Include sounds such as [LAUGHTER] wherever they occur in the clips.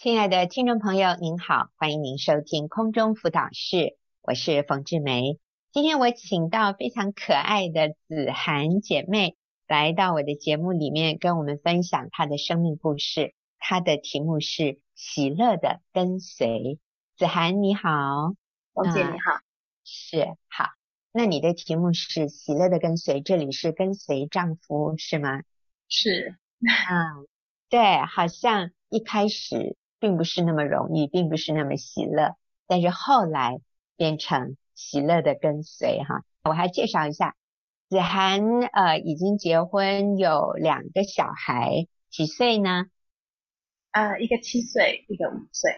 亲爱的听众朋友，您好，欢迎您收听空中辅导室，我是冯志梅。今天我请到非常可爱的子涵姐妹来到我的节目里面，跟我们分享她的生命故事。她的题目是“喜乐的跟随”。子涵你好，冯姐你好，呃、是好。那你的题目是“喜乐的跟随”，这里是跟随丈夫是吗？是，嗯，对，好像一开始。并不是那么容易，并不是那么喜乐，但是后来变成喜乐的跟随哈。我还介绍一下，子涵呃已经结婚有两个小孩，几岁呢？呃，一个七岁，一个五岁。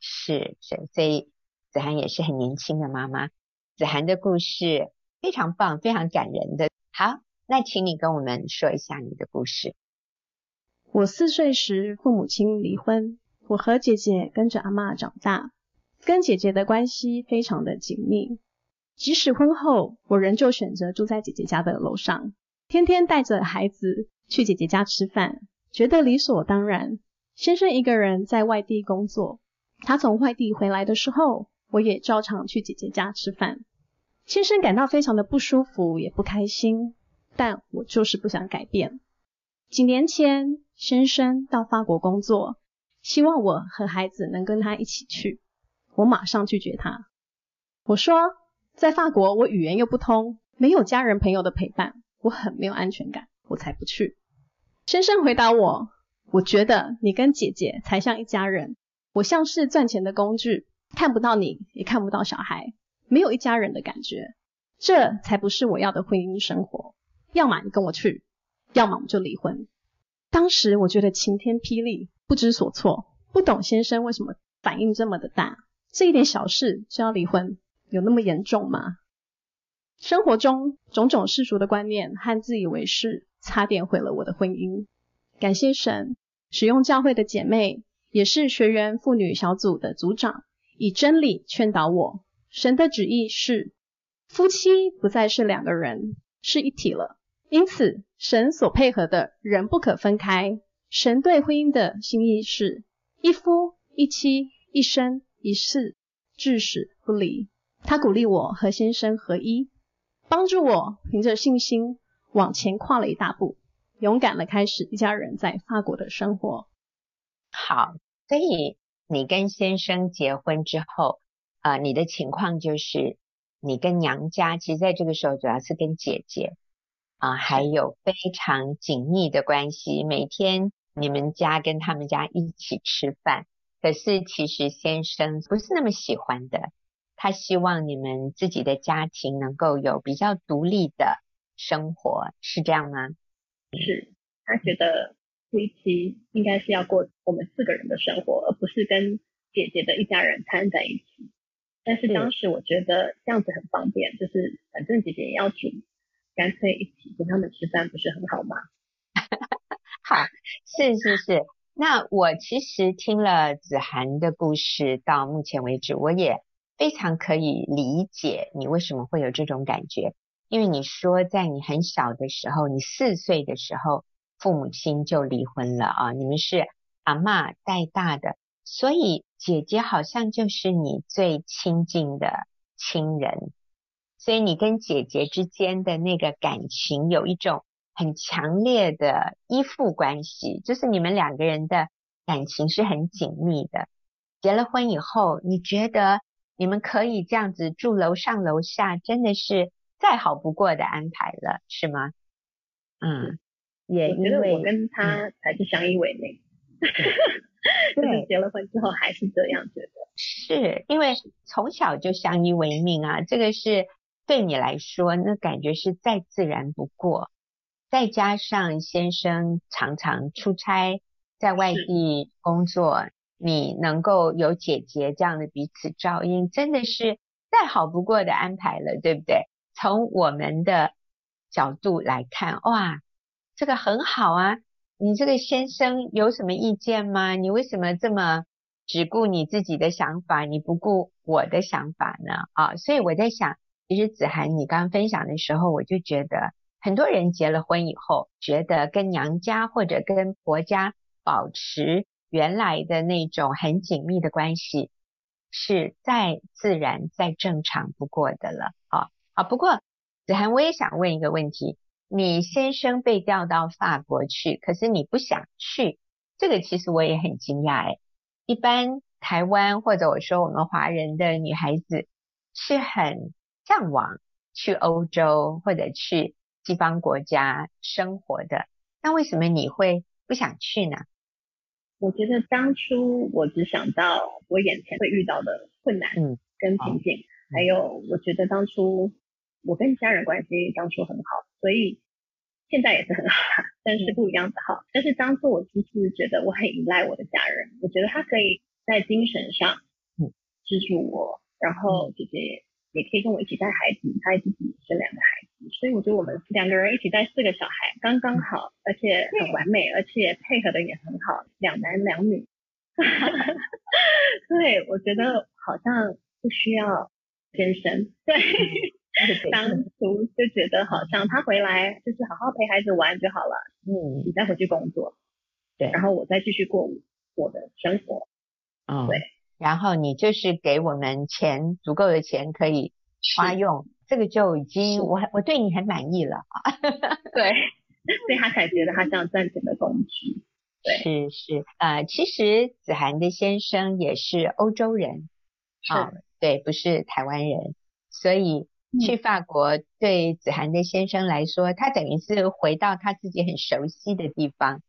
是是，所以子涵也是很年轻的妈妈。子涵的故事非常棒，非常感人的。好，那请你跟我们说一下你的故事。我四岁时父母亲离婚。我和姐姐跟着阿嬷长大，跟姐姐的关系非常的紧密。即使婚后，我仍旧选择住在姐姐家的楼上，天天带着孩子去姐姐家吃饭，觉得理所当然。先生一个人在外地工作，他从外地回来的时候，我也照常去姐姐家吃饭。先生感到非常的不舒服，也不开心，但我就是不想改变。几年前，先生到法国工作。希望我和孩子能跟他一起去，我马上拒绝他。我说，在法国我语言又不通，没有家人朋友的陪伴，我很没有安全感，我才不去。先生回答我，我觉得你跟姐姐才像一家人，我像是赚钱的工具，看不到你，也看不到小孩，没有一家人的感觉，这才不是我要的婚姻生活。要么你跟我去，要么我们就离婚。当时我觉得晴天霹雳。不知所措，不懂先生为什么反应这么的大，这一点小事就要离婚，有那么严重吗？生活中种种世俗的观念和自以为是，差点毁了我的婚姻。感谢神，使用教会的姐妹，也是学员妇女小组的组长，以真理劝导我。神的旨意是，夫妻不再是两个人，是一体了。因此，神所配合的人不可分开。神对婚姻的心意是一夫一妻，一生一世，至死不离。他鼓励我和先生合一，帮助我凭着信心往前跨了一大步，勇敢的开始一家人在法国的生活。好，所以你跟先生结婚之后，呃，你的情况就是你跟娘家，其实在这个时候主要是跟姐姐啊、还有非常紧密的关系，每天。你们家跟他们家一起吃饭，可是其实先生不是那么喜欢的。他希望你们自己的家庭能够有比较独立的生活，是这样吗？是，他觉得夫妻应该是要过我们四个人的生活，而不是跟姐姐的一家人掺在一起。但是当时我觉得这样子很方便，就是反正姐姐也要煮，干脆一起跟他们吃饭，不是很好吗？[LAUGHS] 好，是是是。那我其实听了子涵的故事到目前为止，我也非常可以理解你为什么会有这种感觉。因为你说在你很小的时候，你四岁的时候，父母亲就离婚了啊，你们是阿嬷带大的，所以姐姐好像就是你最亲近的亲人，所以你跟姐姐之间的那个感情有一种。很强烈的依附关系，就是你们两个人的感情是很紧密的。结了婚以后，你觉得你们可以这样子住楼上楼下，真的是再好不过的安排了，是吗？嗯，也因为我觉得我跟他才是相依为命。[LAUGHS] 对，结了婚之后还是这样觉得。是因为从小就相依为命啊，这个是对你来说，那感觉是再自然不过。再加上先生常常出差，在外地工作，你能够有姐姐这样的彼此照应，真的是再好不过的安排了，对不对？从我们的角度来看，哇，这个很好啊！你这个先生有什么意见吗？你为什么这么只顾你自己的想法，你不顾我的想法呢？啊，所以我在想，其实子涵你刚刚分享的时候，我就觉得。很多人结了婚以后，觉得跟娘家或者跟婆家保持原来的那种很紧密的关系是再自然、再正常不过的了。啊啊！不过子涵，我也想问一个问题：你先生被调到法国去，可是你不想去，这个其实我也很惊讶哎。一般台湾或者我说我们华人的女孩子是很向往去欧洲或者去西方国家生活的，那为什么你会不想去呢？我觉得当初我只想到我眼前会遇到的困难跟瓶颈，嗯、还有我觉得当初我跟家人关系当初很好，所以现在也是很好，但是不一样的好。但是当初我就是觉得我很依赖我的家人，我觉得他可以在精神上支持我，然后姐姐也可以跟我一起带孩子，他自己生两个孩子。所以我觉得我们两个人一起带四个小孩刚刚好，而且很完美，而且配合的也很好，两男两女。[LAUGHS] 对，我觉得好像不需要先生。对，当初就觉得好像他回来就是好好陪孩子玩就好了。嗯，你再回去工作。对，然后我再继续过我的生活。嗯，对。然后你就是给我们钱，足够的钱可以花用。这个就已经我我对你很满意了啊，[LAUGHS] 对，所以他才觉得他像赚钱的工具。对，是是，呃，其实子涵的先生也是欧洲人，啊，对，不是台湾人，所以去法国对子涵的先生来说，他等于是回到他自己很熟悉的地方。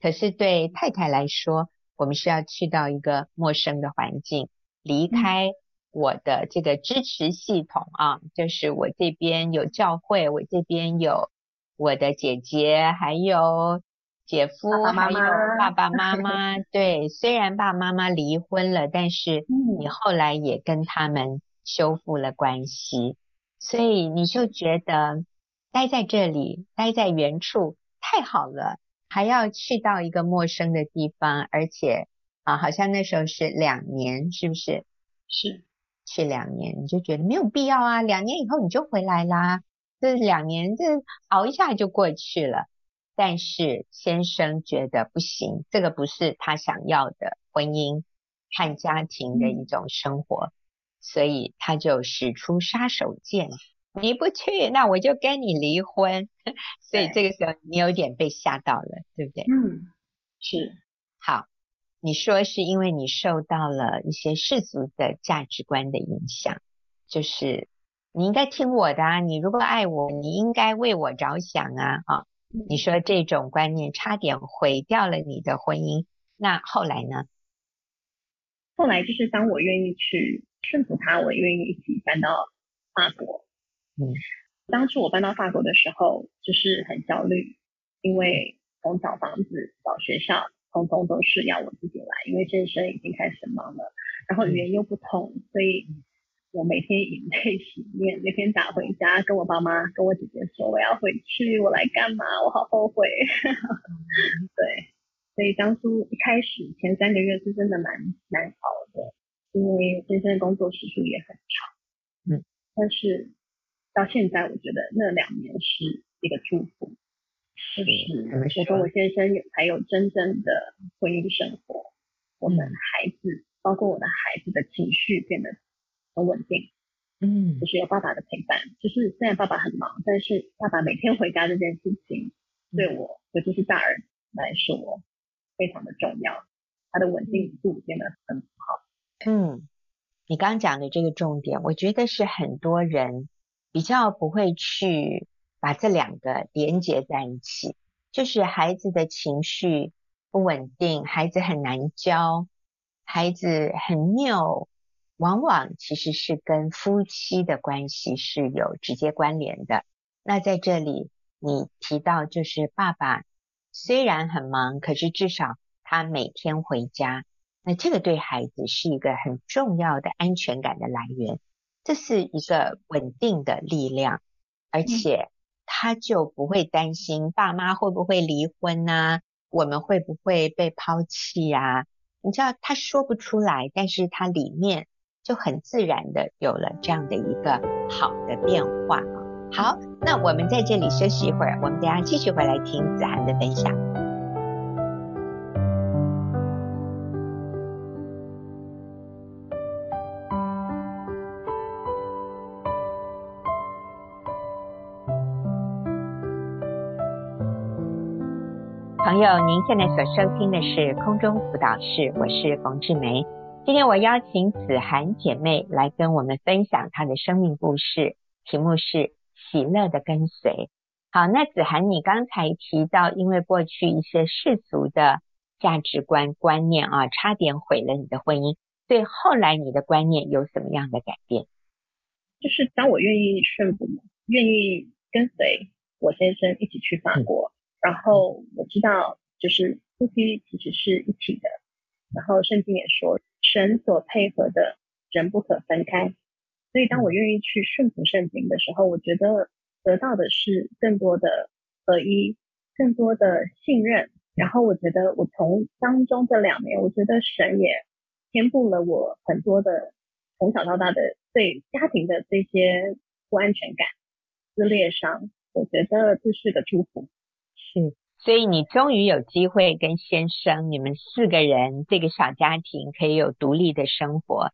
可是对太太来说，我们是要去到一个陌生的环境，离开。我的这个支持系统啊，就是我这边有教会，我这边有我的姐姐，还有姐夫，爸爸妈妈，还有爸爸妈妈。对，虽然爸爸妈妈离婚了，但是你后来也跟他们修复了关系，所以你就觉得待在这里，待在原处太好了，还要去到一个陌生的地方，而且啊，好像那时候是两年，是不是？是。去两年，你就觉得没有必要啊。两年以后你就回来啦，这两年这熬一下就过去了。但是先生觉得不行，这个不是他想要的婚姻和家庭的一种生活，嗯、所以他就使出杀手锏。你不去，那我就跟你离婚。[LAUGHS] 所以这个时候你有点被吓到了，对不对？嗯，是。好。你说是因为你受到了一些世俗的价值观的影响，就是你应该听我的啊，你如果爱我，你应该为我着想啊啊！你说这种观念差点毁掉了你的婚姻，那后来呢？后来就是当我愿意去顺服他，我愿意一起搬到法国。嗯，当初我搬到法国的时候，就是很焦虑，因为从找房子、找学校。通通都是要我自己来，因为健身已经开始忙了，然后语言又不通，所以我每天以泪 [LAUGHS] 洗面，每天打回家跟我爸妈、跟我姐姐说我要回去，我来干嘛？我好后悔。[LAUGHS] 对，所以当初一开始前三个月是真的蛮难熬的，因为健身的工作时数也很长。嗯，但是到现在我觉得那两年是一个祝福。就是我跟我先生有还有真正的婚姻生活，我们孩子包括我的孩子的情绪变得很稳定，嗯，就是有爸爸的陪伴，就是虽然爸爸很忙，但是爸爸每天回家这件事情对我，尤其是大人来说非常的重要，他的稳定度变得很好。嗯，你刚刚讲的这个重点，我觉得是很多人比较不会去。把这两个连接在一起，就是孩子的情绪不稳定，孩子很难教，孩子很拗，往往其实是跟夫妻的关系是有直接关联的。那在这里，你提到就是爸爸虽然很忙，可是至少他每天回家，那这个对孩子是一个很重要的安全感的来源，这是一个稳定的力量，而且。他就不会担心爸妈会不会离婚呐、我们会不会被抛弃呀、啊？你知道他说不出来，但是他里面就很自然的有了这样的一个好的变化。好，那我们在这里休息一会儿，我们等下继续回来听子涵的分享。友，您现在所收听的是空中辅导室，我是冯志梅。今天我邀请子涵姐妹来跟我们分享她的生命故事，题目是喜乐的跟随。好，那子涵，你刚才提到，因为过去一些世俗的价值观观念啊，差点毁了你的婚姻，对后来你的观念有什么样的改变？就是当我愿意顺服，愿意跟随我先生一起去法国，然后我知道，就是夫妻其实是一体的。然后圣经也说，神所配合的人不可分开。所以当我愿意去顺服圣经的时候，我觉得得到的是更多的合一，更多的信任。然后我觉得我从当中这两年，我觉得神也填补了我很多的从小到大的对家庭的这些不安全感、撕裂伤。我觉得这是个祝福。是。所以你终于有机会跟先生，你们四个人这个小家庭可以有独立的生活，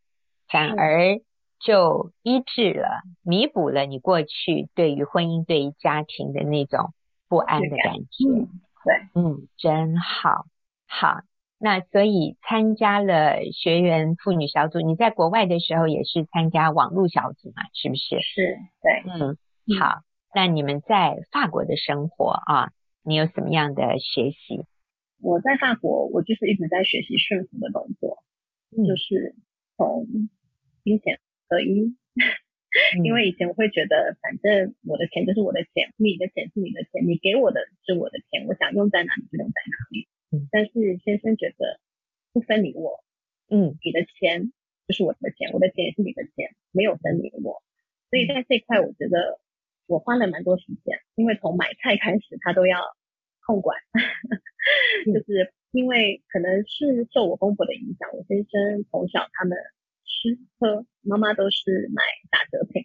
反而就医治了、弥补了你过去对于婚姻、对于家庭的那种不安的感觉。嗯，对，嗯，真好。好，那所以参加了学员妇女小组，你在国外的时候也是参加网络小组嘛？是不是？是，对，嗯，好。那你们在法国的生活啊？你有什么样的学习？我在法国，我就是一直在学习顺服的动作，嗯、就是从金钱合一。[LAUGHS] 嗯、因为以前我会觉得，反正我的钱就是我的钱，你的钱是你的钱，你给我的是我的钱，我想用在哪里就用在哪里。嗯、但是先生觉得不分你我，嗯，你的钱就是我的钱，我的钱也是你的钱，没有分你我。所以在这块，我觉得我花了蛮多时间，因为从买菜开始，他都要。控管，[LAUGHS] 就是因为可能是受我公婆的影响，我先生从小他们吃喝，妈妈都是买打折品。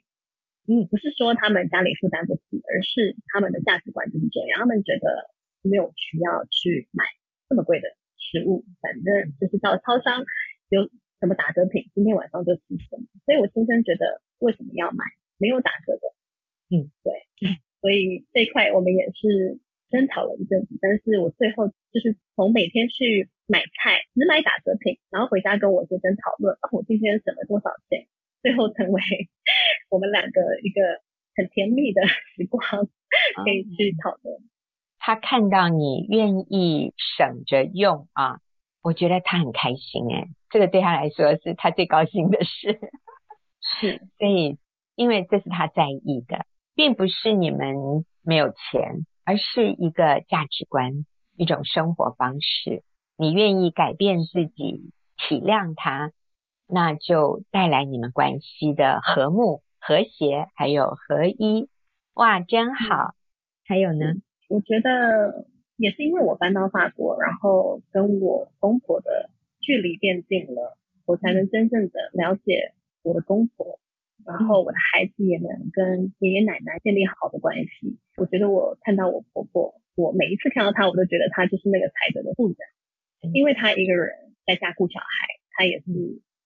嗯，不是说他们家里负担不起，而是他们的价值观就是这样，他们觉得没有需要去买这么贵的食物，反正就是到超商有什么打折品，今天晚上就吃什么。所以我先生觉得为什么要买没有打折的？嗯，对，所以这一块我们也是。争吵了一阵子，但是我最后就是从每天去买菜，只买打折品，然后回家跟我先生讨论，我今天省了多少钱，最后成为 [LAUGHS] 我们两个一个很甜蜜的 [LAUGHS] 时光，可以去讨论。他看到你愿意省着用啊，我觉得他很开心哎，这个对他来说是他最高兴的事。[LAUGHS] 是，所以因为这是他在意的，并不是你们没有钱。而是一个价值观，一种生活方式。你愿意改变自己，体谅他，那就带来你们关系的和睦、和谐，还有合一。哇，真好！还有呢？我觉得也是因为我搬到法国，然后跟我公婆的距离变近了，我才能真正的了解我的公婆。然后我的孩子也能跟爷爷奶奶建立好的关系。我觉得我看到我婆婆，我每一次看到她，我都觉得她就是那个才德的妇人，因为她一个人在家顾小孩，她也是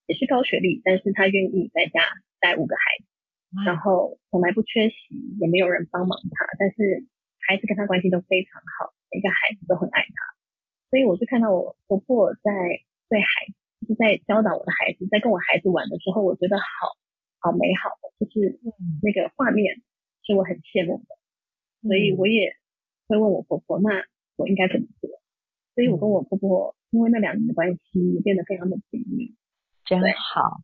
也是高学历，但是她愿意在家带五个孩子，然后从来不缺席，也没有人帮忙她，但是孩子跟她关系都非常好，每个孩子都很爱她，所以我就看到我婆婆在对孩子，就是在教导我的孩子，在跟我孩子玩的时候，我觉得好。好美好的，就是那个画面是我很羡慕的，嗯、所以我也会问我婆婆，那我应该怎么做？所以我跟我婆婆因为那两年的关系变得非常的紧密，真好，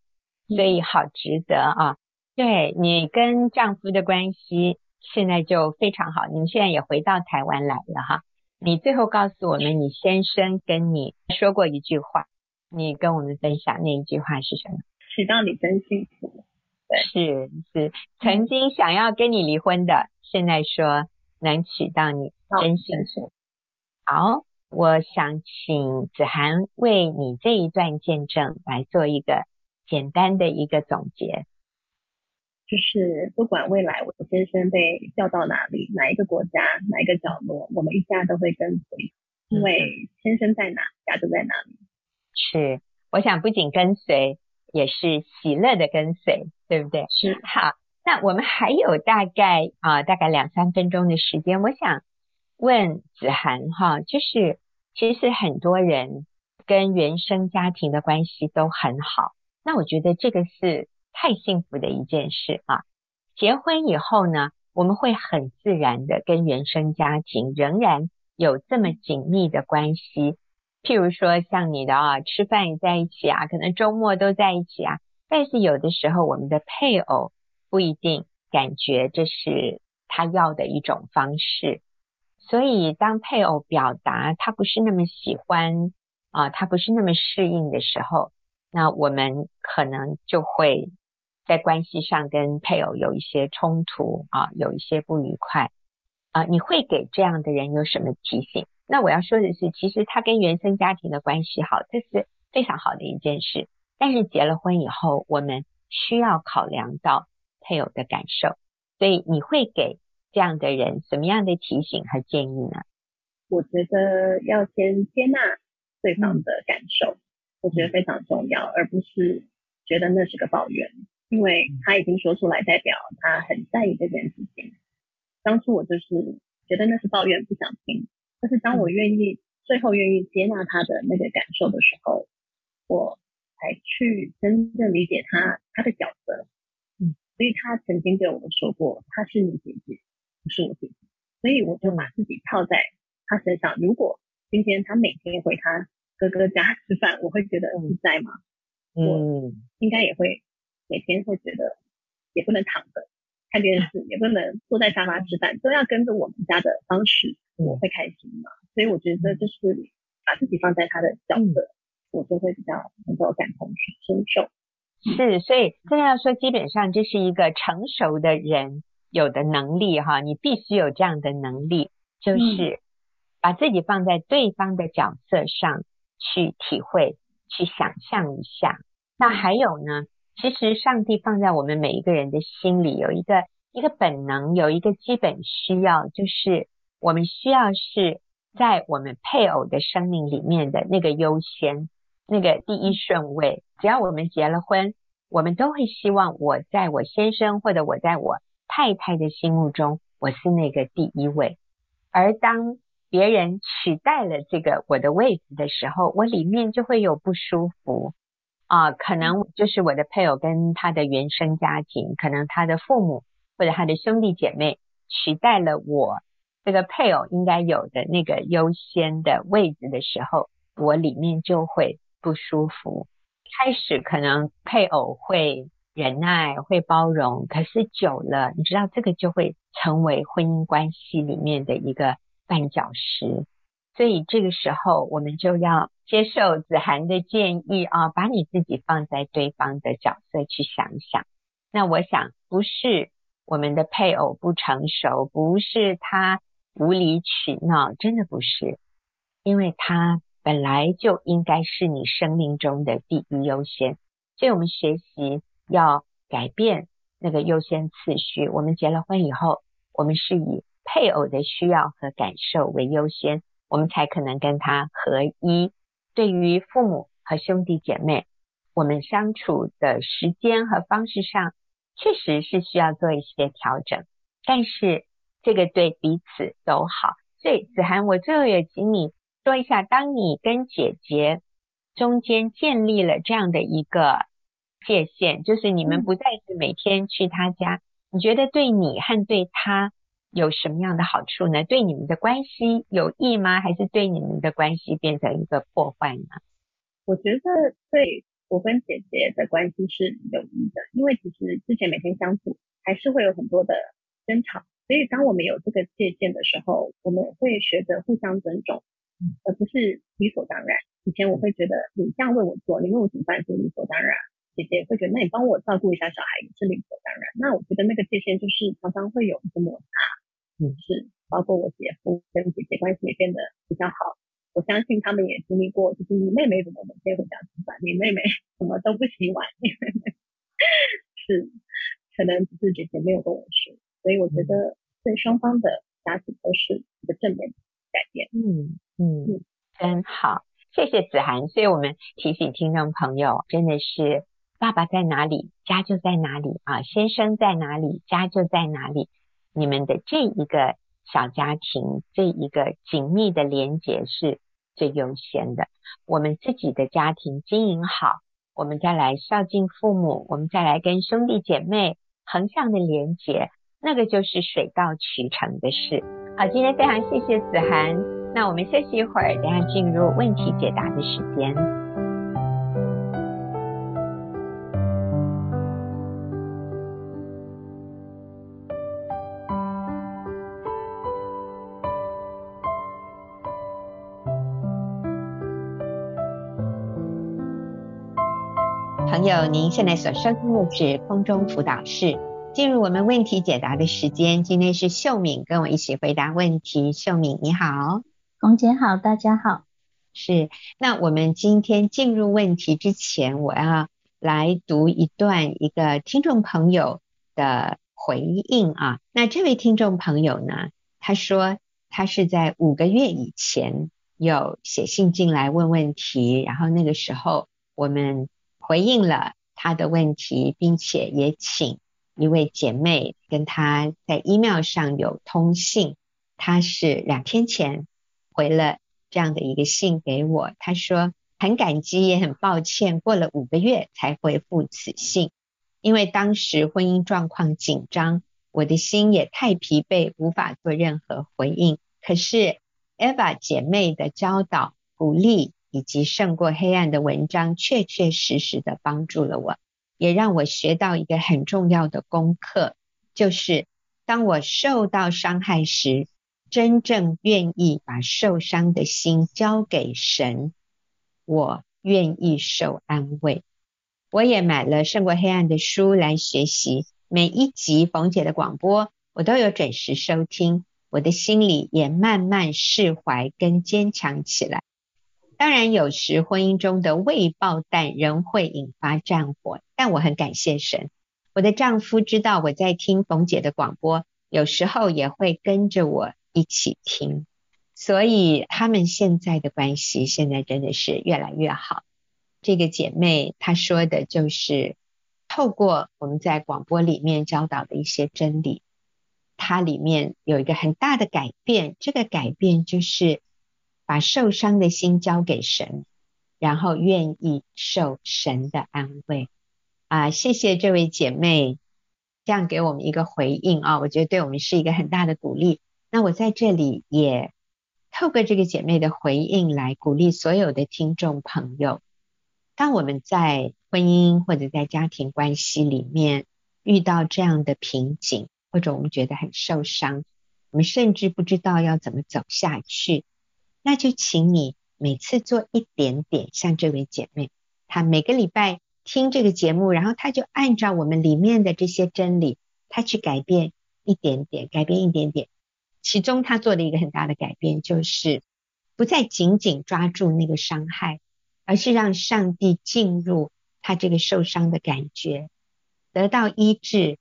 所以好值得啊！对，你跟丈夫的关系现在就非常好，你们现在也回到台湾来了哈。你最后告诉我们，你先生跟你说过一句话，你跟我们分享那一句话是什么？娶到你真幸福。是是，曾经想要跟你离婚的，现在说能娶到你，真幸福。好，我想请子涵为你这一段见证来做一个简单的一个总结。就是不管未来我的先生被调到哪里，哪一个国家，哪一个角落，我们一家都会跟随，因为先生在哪，家就在哪里。是，我想不仅跟随。也是喜乐的跟随，对不对？是。好，那我们还有大概啊，大概两三分钟的时间，我想问子涵哈，就是其实很多人跟原生家庭的关系都很好，那我觉得这个是太幸福的一件事啊。结婚以后呢，我们会很自然的跟原生家庭仍然有这么紧密的关系。譬如说像你的啊，吃饭也在一起啊，可能周末都在一起啊。但是有的时候，我们的配偶不一定感觉这是他要的一种方式。所以，当配偶表达他不是那么喜欢啊，他不是那么适应的时候，那我们可能就会在关系上跟配偶有一些冲突啊，有一些不愉快啊。你会给这样的人有什么提醒？那我要说的是，其实他跟原生家庭的关系好，这是非常好的一件事。但是结了婚以后，我们需要考量到配偶的感受，所以你会给这样的人什么样的提醒和建议呢？我觉得要先接纳对方的感受，我觉得非常重要，而不是觉得那是个抱怨，因为他已经说出来，代表他很在意这件事情。当初我就是觉得那是抱怨，不想听。但是当我愿意最后愿意接纳他的那个感受的时候，我才去真正理解他他的角色。嗯，所以他曾经对我们说过，他是你姐姐。不是我姐姐，所以我就把自己套在他身上。如果今天他每天回他哥哥家吃饭，我会觉得自在吗？嗯，我应该也会每天会觉得也不能躺着看电视，也不能坐在沙发吃饭，都要跟着我们家的方式，我会开心吗？所以我觉得就是把自己放在他的角色，我就会比较能够感同身受。是，所以这样说，基本上这是一个成熟的人。有的能力哈，你必须有这样的能力，就是把自己放在对方的角色上去体会、去想象一下。那还有呢，其实上帝放在我们每一个人的心里有一个一个本能，有一个基本需要，就是我们需要是在我们配偶的生命里面的那个优先、那个第一顺位。只要我们结了婚，我们都会希望我在我先生或者我在我。太太的心目中，我是那个第一位。而当别人取代了这个我的位置的时候，我里面就会有不舒服啊。可能就是我的配偶跟他的原生家庭，可能他的父母或者他的兄弟姐妹取代了我这个配偶应该有的那个优先的位置的时候，我里面就会不舒服。开始可能配偶会。忍耐会包容，可是久了，你知道这个就会成为婚姻关系里面的一个绊脚石。所以这个时候，我们就要接受子涵的建议啊，把你自己放在对方的角色去想想。那我想，不是我们的配偶不成熟，不是他无理取闹，真的不是，因为他本来就应该是你生命中的第一优先。所以我们学习。要改变那个优先次序。我们结了婚以后，我们是以配偶的需要和感受为优先，我们才可能跟他合一。对于父母和兄弟姐妹，我们相处的时间和方式上，确实是需要做一些调整。但是这个对彼此都好。所以子涵，我最后也请你说一下，当你跟姐姐中间建立了这样的一个。界限就是你们不再是每天去他家，你觉得对你和对他有什么样的好处呢？对你们的关系有益吗？还是对你们的关系变成一个破坏呢？我觉得对我跟姐姐的关系是有益的，因为其实之前每天相处还是会有很多的争吵，所以当我们有这个界限的时候，我们会学着互相尊重，而不是理所当然。以前我会觉得你这样为我做，你为我煮饭是理所当然。姐姐会觉得，那你帮我照顾一下小孩也是理所当然。那我觉得那个界限就是常常会有一个摩擦，嗯，是包括我姐夫跟姐姐关系也变得比较好。我相信他们也经历过，就是你妹妹怎么每天回家吃饭，你妹妹什么都不洗碗，是可能只是姐姐没有跟我说。所以我觉得对双方的家庭都是一个正面改变。嗯嗯，真好，谢谢子涵。所以我们提醒听众朋友，真的是。爸爸在哪里，家就在哪里啊！先生在哪里，家就在哪里。你们的这一个小家庭，这一个紧密的连结是最优先的。我们自己的家庭经营好，我们再来孝敬父母，我们再来跟兄弟姐妹横向的连结，那个就是水到渠成的事。好，今天非常谢谢子涵，那我们休息一会儿，等下进入问题解答的时间。朋友，您现在所收听的是空中辅导室，进入我们问题解答的时间。今天是秀敏跟我一起回答问题。秀敏你好，红姐好，大家好。是，那我们今天进入问题之前，我要来读一段一个听众朋友的回应啊。那这位听众朋友呢，他说他是在五个月以前有写信进来问问题，然后那个时候我们。回应了他的问题，并且也请一位姐妹跟他在 email 上有通信。他是两天前回了这样的一个信给我，他说很感激，也很抱歉，过了五个月才回复此信，因为当时婚姻状况紧张，我的心也太疲惫，无法做任何回应。可是 Eva 姐妹的教导鼓励。以及胜过黑暗的文章，确确实实的帮助了我，也让我学到一个很重要的功课，就是当我受到伤害时，真正愿意把受伤的心交给神，我愿意受安慰。我也买了胜过黑暗的书来学习，每一集冯姐的广播，我都有准时收听，我的心里也慢慢释怀跟坚强起来。当然，有时婚姻中的未爆弹仍会引发战火，但我很感谢神。我的丈夫知道我在听冯姐的广播，有时候也会跟着我一起听，所以他们现在的关系现在真的是越来越好。这个姐妹她说的就是透过我们在广播里面教导的一些真理，它里面有一个很大的改变，这个改变就是。把受伤的心交给神，然后愿意受神的安慰啊！谢谢这位姐妹，这样给我们一个回应啊！我觉得对我们是一个很大的鼓励。那我在这里也透过这个姐妹的回应来鼓励所有的听众朋友：当我们在婚姻或者在家庭关系里面遇到这样的瓶颈，或者我们觉得很受伤，我们甚至不知道要怎么走下去。那就请你每次做一点点，像这位姐妹，她每个礼拜听这个节目，然后她就按照我们里面的这些真理，她去改变一点点，改变一点点。其中她做了一个很大的改变，就是不再紧紧抓住那个伤害，而是让上帝进入她这个受伤的感觉，得到医治，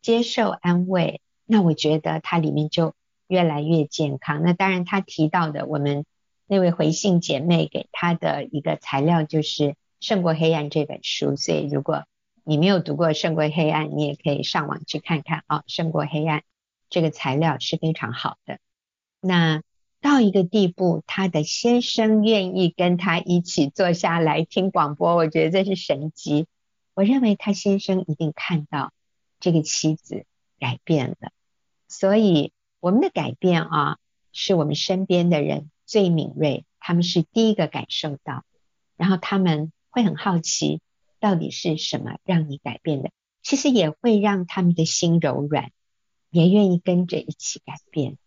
接受安慰。那我觉得她里面就。越来越健康。那当然，他提到的我们那位回信姐妹给他的一个材料就是《胜过黑暗》这本书。所以，如果你没有读过《胜过黑暗》，你也可以上网去看看啊，《胜过黑暗》这个材料是非常好的。那到一个地步，他的先生愿意跟他一起坐下来听广播，我觉得这是神迹。我认为他先生一定看到这个妻子改变了，所以。我们的改变啊，是我们身边的人最敏锐，他们是第一个感受到，然后他们会很好奇，到底是什么让你改变的？其实也会让他们的心柔软，也愿意跟着一起改变。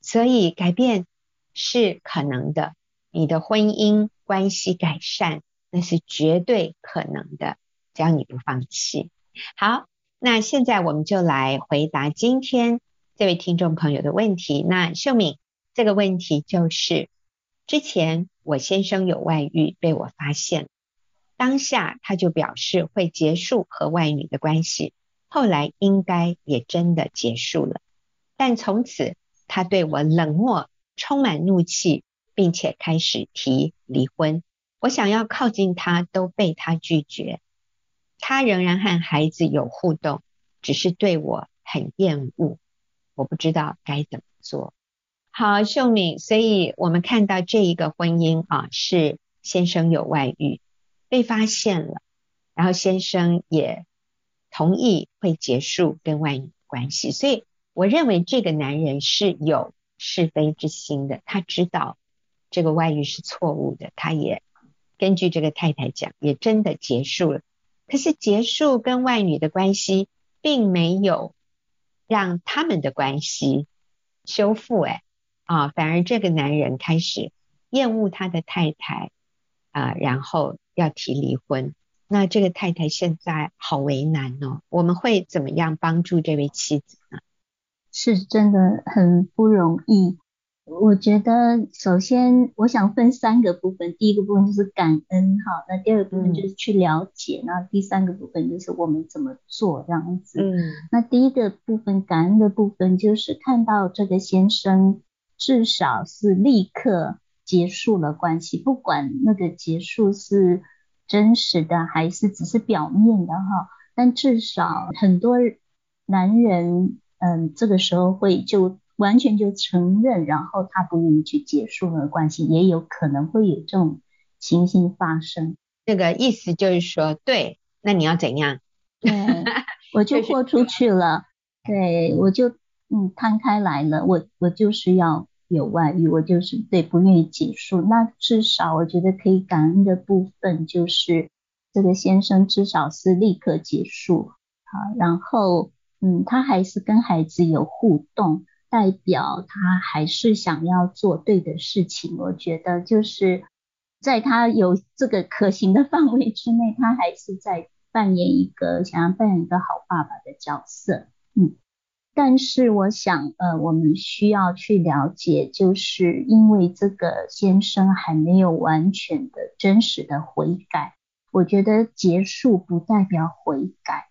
所以改变是可能的，你的婚姻关系改善，那是绝对可能的，只要你不放弃。好，那现在我们就来回答今天。这位听众朋友的问题，那秀敏这个问题就是，之前我先生有外遇被我发现，当下他就表示会结束和外女的关系，后来应该也真的结束了，但从此他对我冷漠，充满怒气，并且开始提离婚，我想要靠近他都被他拒绝，他仍然和孩子有互动，只是对我很厌恶。我不知道该怎么做。好，秀敏，所以我们看到这一个婚姻啊，是先生有外遇被发现了，然后先生也同意会结束跟外女关系，所以我认为这个男人是有是非之心的，他知道这个外遇是错误的，他也根据这个太太讲，也真的结束了。可是结束跟外女的关系，并没有让他们的关系修复，哎，啊，反而这个男人开始厌恶他的太太啊，然后要提离婚。那这个太太现在好为难哦，我们会怎么样帮助这位妻子呢？是真的很不容易。我觉得，首先我想分三个部分。第一个部分就是感恩哈，那第二个部分就是去了解，那、嗯、第三个部分就是我们怎么做这样子。嗯，那第一个部分感恩的部分，就是看到这个先生至少是立刻结束了关系，不管那个结束是真实的还是只是表面的哈，但至少很多男人，嗯，这个时候会就。完全就承认，然后他不愿意去结束那个关系，也有可能会有这种情形发生。这个意思就是说，对，那你要怎样？对，我就豁出去了，[LAUGHS] 对，我就嗯摊开来了，我我就是要有外遇，我就是对不愿意结束。那至少我觉得可以感恩的部分就是这个先生至少是立刻结束，好，然后嗯他还是跟孩子有互动。代表他还是想要做对的事情，我觉得就是在他有这个可行的范围之内，他还是在扮演一个想要扮演一个好爸爸的角色。嗯，但是我想，呃，我们需要去了解，就是因为这个先生还没有完全的真实的悔改，我觉得结束不代表悔改。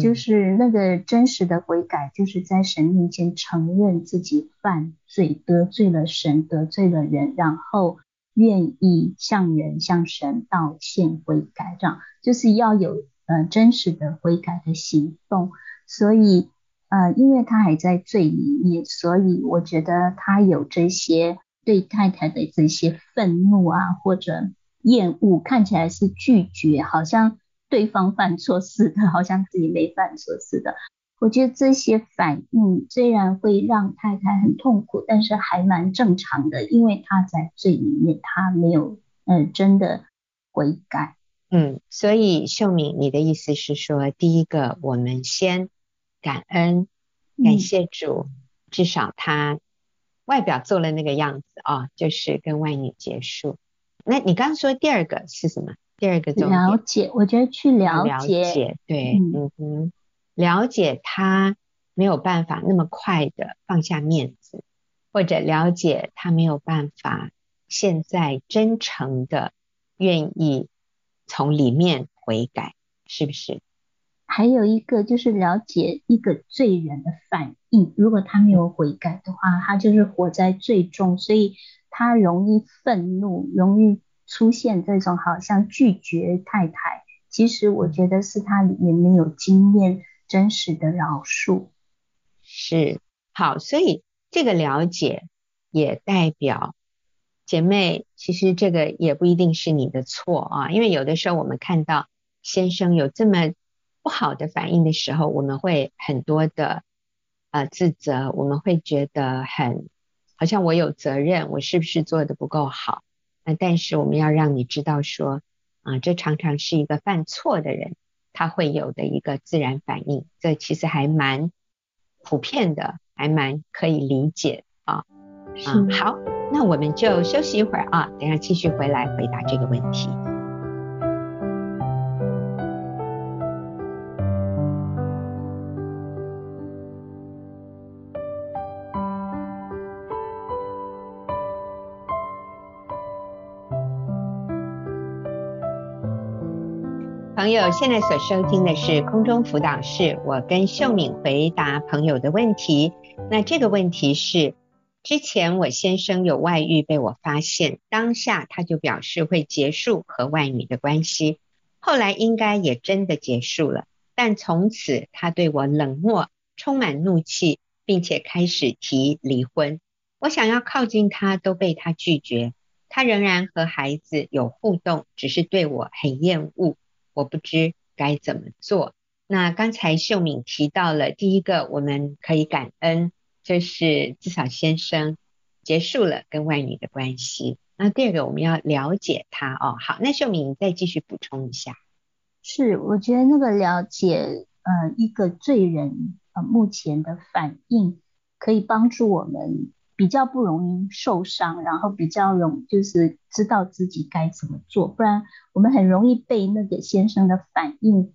就是那个真实的悔改，就是在神面前承认自己犯罪，得罪了神，得罪了人，然后愿意向人向神道歉悔改，这样就是要有呃真实的悔改的行动。所以呃，因为他还在罪里面，所以我觉得他有这些对太太的这些愤怒啊，或者厌恶，看起来是拒绝，好像。对方犯错似的，好像自己没犯错似的。我觉得这些反应虽然会让太太很痛苦，但是还蛮正常的，因为他在罪里面，他没有嗯、呃、真的悔改。嗯，所以秀敏，你的意思是说，第一个我们先感恩，感谢主，嗯、至少他外表做了那个样子啊、哦，就是跟外女结束。那你刚刚说第二个是什么？第二个重点，了解，我觉得去了解，了解对，嗯，嗯哼，了解他没有办法那么快的放下面子，或者了解他没有办法现在真诚的愿意从里面悔改，是不是？还有一个就是了解一个罪人的反应，如果他没有悔改的话，他就是活在罪中，所以他容易愤怒，容易。出现这种好像拒绝太太，其实我觉得是他里面没有经验真实的饶恕。是，好，所以这个了解也代表姐妹，其实这个也不一定是你的错啊，因为有的时候我们看到先生有这么不好的反应的时候，我们会很多的呃自责，我们会觉得很好像我有责任，我是不是做得不够好？那但是我们要让你知道说，啊，这常常是一个犯错的人他会有的一个自然反应，这其实还蛮普遍的，还蛮可以理解啊。是嗯，好，那我们就休息一会儿啊，等下继续回来回答这个问题。朋友现在所收听的是空中辅导室，我跟秀敏回答朋友的问题。那这个问题是，之前我先生有外遇被我发现，当下他就表示会结束和外女的关系，后来应该也真的结束了，但从此他对我冷漠，充满怒气，并且开始提离婚。我想要靠近他，都被他拒绝。他仍然和孩子有互动，只是对我很厌恶。我不知该怎么做。那刚才秀敏提到了第一个，我们可以感恩，就是至少先生结束了跟外女的关系。那第二个，我们要了解他哦。好，那秀敏你再继续补充一下。是，我觉得那个了解，呃，一个罪人呃目前的反应，可以帮助我们比较不容易受伤，然后比较容就是知道自己该怎么做，不然我们很容易被那个先生的反应。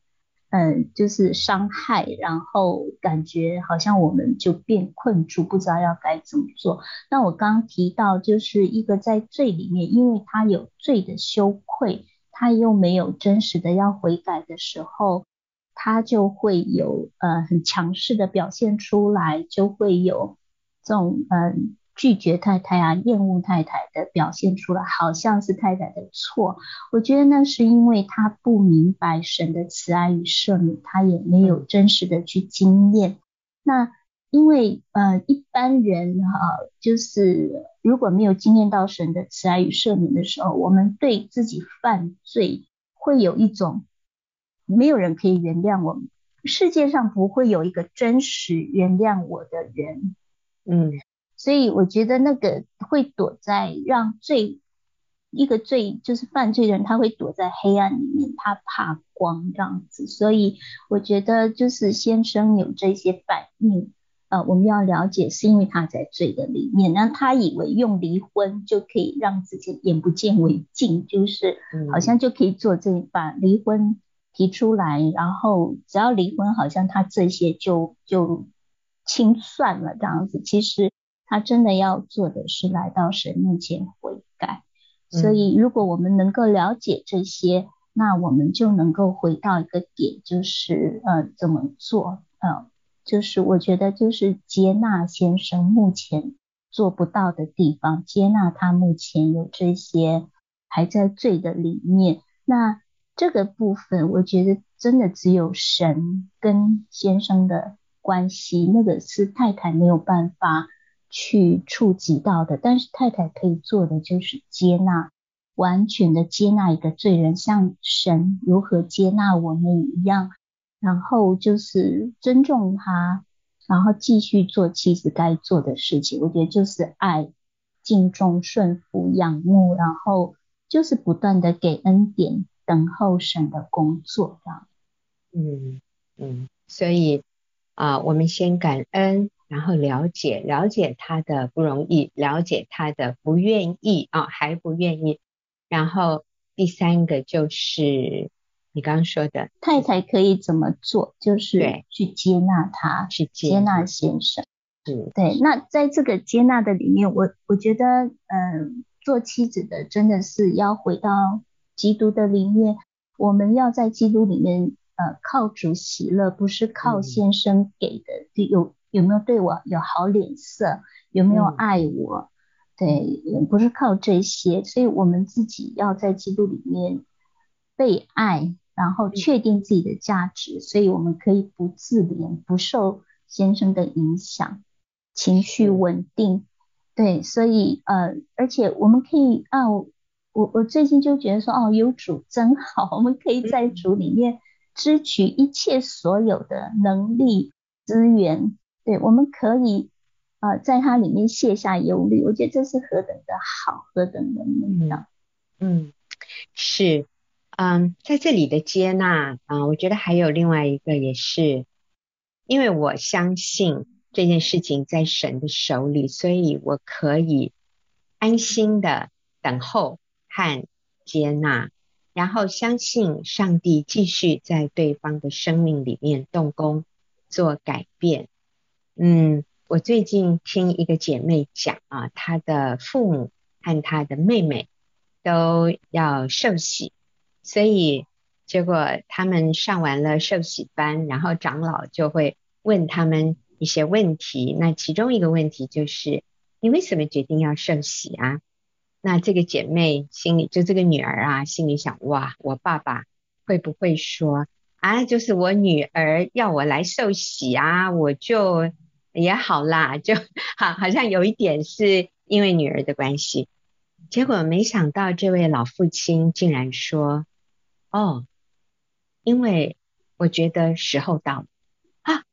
嗯，就是伤害，然后感觉好像我们就变困住，不知道要该怎么做。那我刚刚提到，就是一个在罪里面，因为他有罪的羞愧，他又没有真实的要悔改的时候，他就会有呃很强势的表现出来，就会有这种嗯。拒绝太太啊，厌恶太太的表现出来，好像是太太的错。我觉得那是因为他不明白神的慈爱与赦免，他也没有真实的去经验。那因为呃一般人哈、就是如果没有经验到神的慈爱与赦免的时候，我们对自己犯罪会有一种没有人可以原谅我们，世界上不会有一个真实原谅我的人，嗯。所以我觉得那个会躲在让罪一个罪就是犯罪的人，他会躲在黑暗里面，他怕光这样子。所以我觉得就是先生有这些反应，呃，我们要了解是因为他在罪的里面，那他以为用离婚就可以让自己眼不见为净，就是好像就可以做这把离婚提出来，然后只要离婚，好像他这些就就清算了这样子。其实。他真的要做的是来到神面前悔改，所以如果我们能够了解这些，那我们就能够回到一个点，就是呃怎么做，呃就是我觉得就是接纳先生目前做不到的地方，接纳他目前有这些还在罪的里面，那这个部分我觉得真的只有神跟先生的关系，那个是太太没有办法。去触及到的，但是太太可以做的就是接纳，完全的接纳一个罪人，像神如何接纳我们一样，然后就是尊重他，然后继续做妻子该做的事情。我觉得就是爱、敬重、顺服、仰慕，然后就是不断的给恩典，等候神的工作这样。嗯嗯，所以啊、呃，我们先感恩。然后了解了解他的不容易，了解他的不愿意啊，还不愿意。然后第三个就是你刚刚说的，太太可以怎么做？就是去接纳他，去接接纳先生。是，对。那在这个接纳的里面，我我觉得，嗯、呃，做妻子的真的是要回到基督的里面，我们要在基督里面，呃，靠主喜乐，不是靠先生给的，有。有没有对我有好脸色？有没有爱我？嗯、对，也不是靠这些，所以我们自己要在基督里面被爱，然后确定自己的价值，嗯、所以我们可以不自怜，不受先生的影响，情绪稳定。嗯、对，所以呃，而且我们可以啊，我我最近就觉得说，哦，有主真好，我们可以在主里面支取一切所有的能力资源。对，我们可以啊、呃，在它里面卸下忧虑，我觉得这是何等的好，何等的美呢？嗯，是，嗯，在这里的接纳啊、呃，我觉得还有另外一个也是，因为我相信这件事情在神的手里，所以我可以安心的等候和接纳，然后相信上帝继续在对方的生命里面动工做改变。嗯，我最近听一个姐妹讲啊，她的父母和她的妹妹都要受洗，所以结果他们上完了受洗班，然后长老就会问他们一些问题。那其中一个问题就是，你为什么决定要受洗啊？那这个姐妹心里就这个女儿啊，心里想，哇，我爸爸会不会说啊，就是我女儿要我来受洗啊，我就。也好啦，就好好像有一点是因为女儿的关系。结果没想到这位老父亲竟然说：“哦，因为我觉得时候到了啊，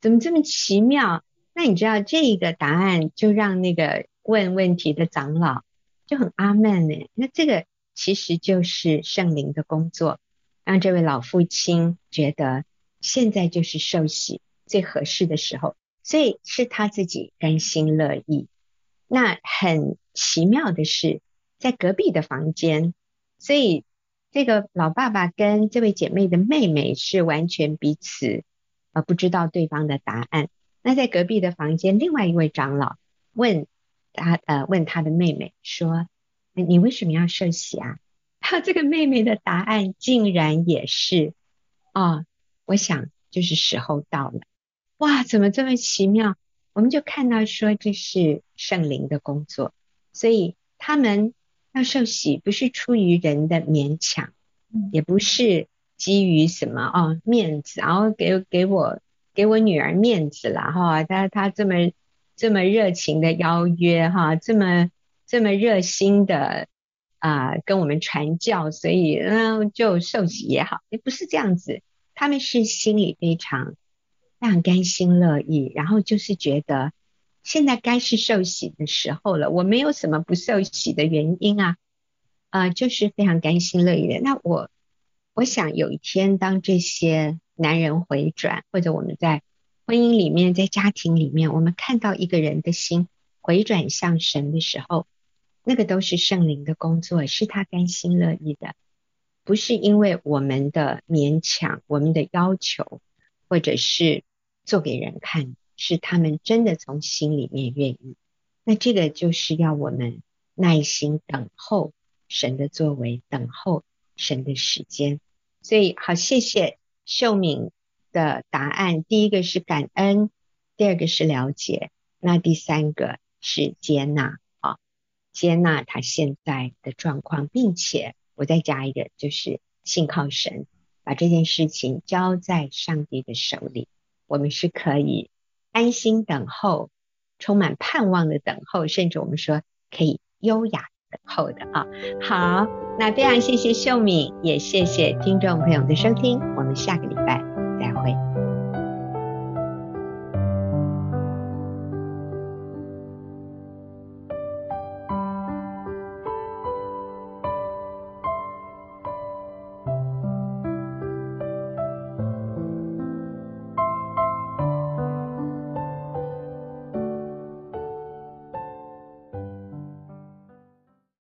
怎么这么奇妙？那你知道这个答案就让那个问问题的长老就很阿门呢。那这个其实就是圣灵的工作，让这位老父亲觉得现在就是受洗最合适的时候，所以是他自己甘心乐意。那很。奇妙的是，在隔壁的房间，所以这个老爸爸跟这位姐妹的妹妹是完全彼此呃不知道对方的答案。那在隔壁的房间，另外一位长老问他呃问他的妹妹说：“你为什么要受洗啊？” [LAUGHS] 他这个妹妹的答案竟然也是：“哦，我想就是时候到了。”哇，怎么这么奇妙？我们就看到说这是圣灵的工作。所以他们要受洗，不是出于人的勉强，也不是基于什么哦面子，然后给给我给我女儿面子了哈，他他这么这么热情的邀约哈，这么这么热心的啊、跟我们传教，所以嗯就受洗也好，也不是这样子，他们是心里非常非常甘心乐意，然后就是觉得。现在该是受洗的时候了，我没有什么不受洗的原因啊，啊、就是非常甘心乐意的。那我我想有一天，当这些男人回转，或者我们在婚姻里面，在家庭里面，我们看到一个人的心回转向神的时候，那个都是圣灵的工作，是他甘心乐意的，不是因为我们的勉强、我们的要求，或者是做给人看。是他们真的从心里面愿意，那这个就是要我们耐心等候神的作为，等候神的时间。所以好，谢谢秀敏的答案。第一个是感恩，第二个是了解，那第三个是接纳啊，接纳他现在的状况，并且我再加一个，就是信靠神，把这件事情交在上帝的手里，我们是可以。安心等候，充满盼望的等候，甚至我们说可以优雅等候的啊。好，那非常谢谢秀敏，也谢谢听众朋友的收听，我们下个礼拜再会。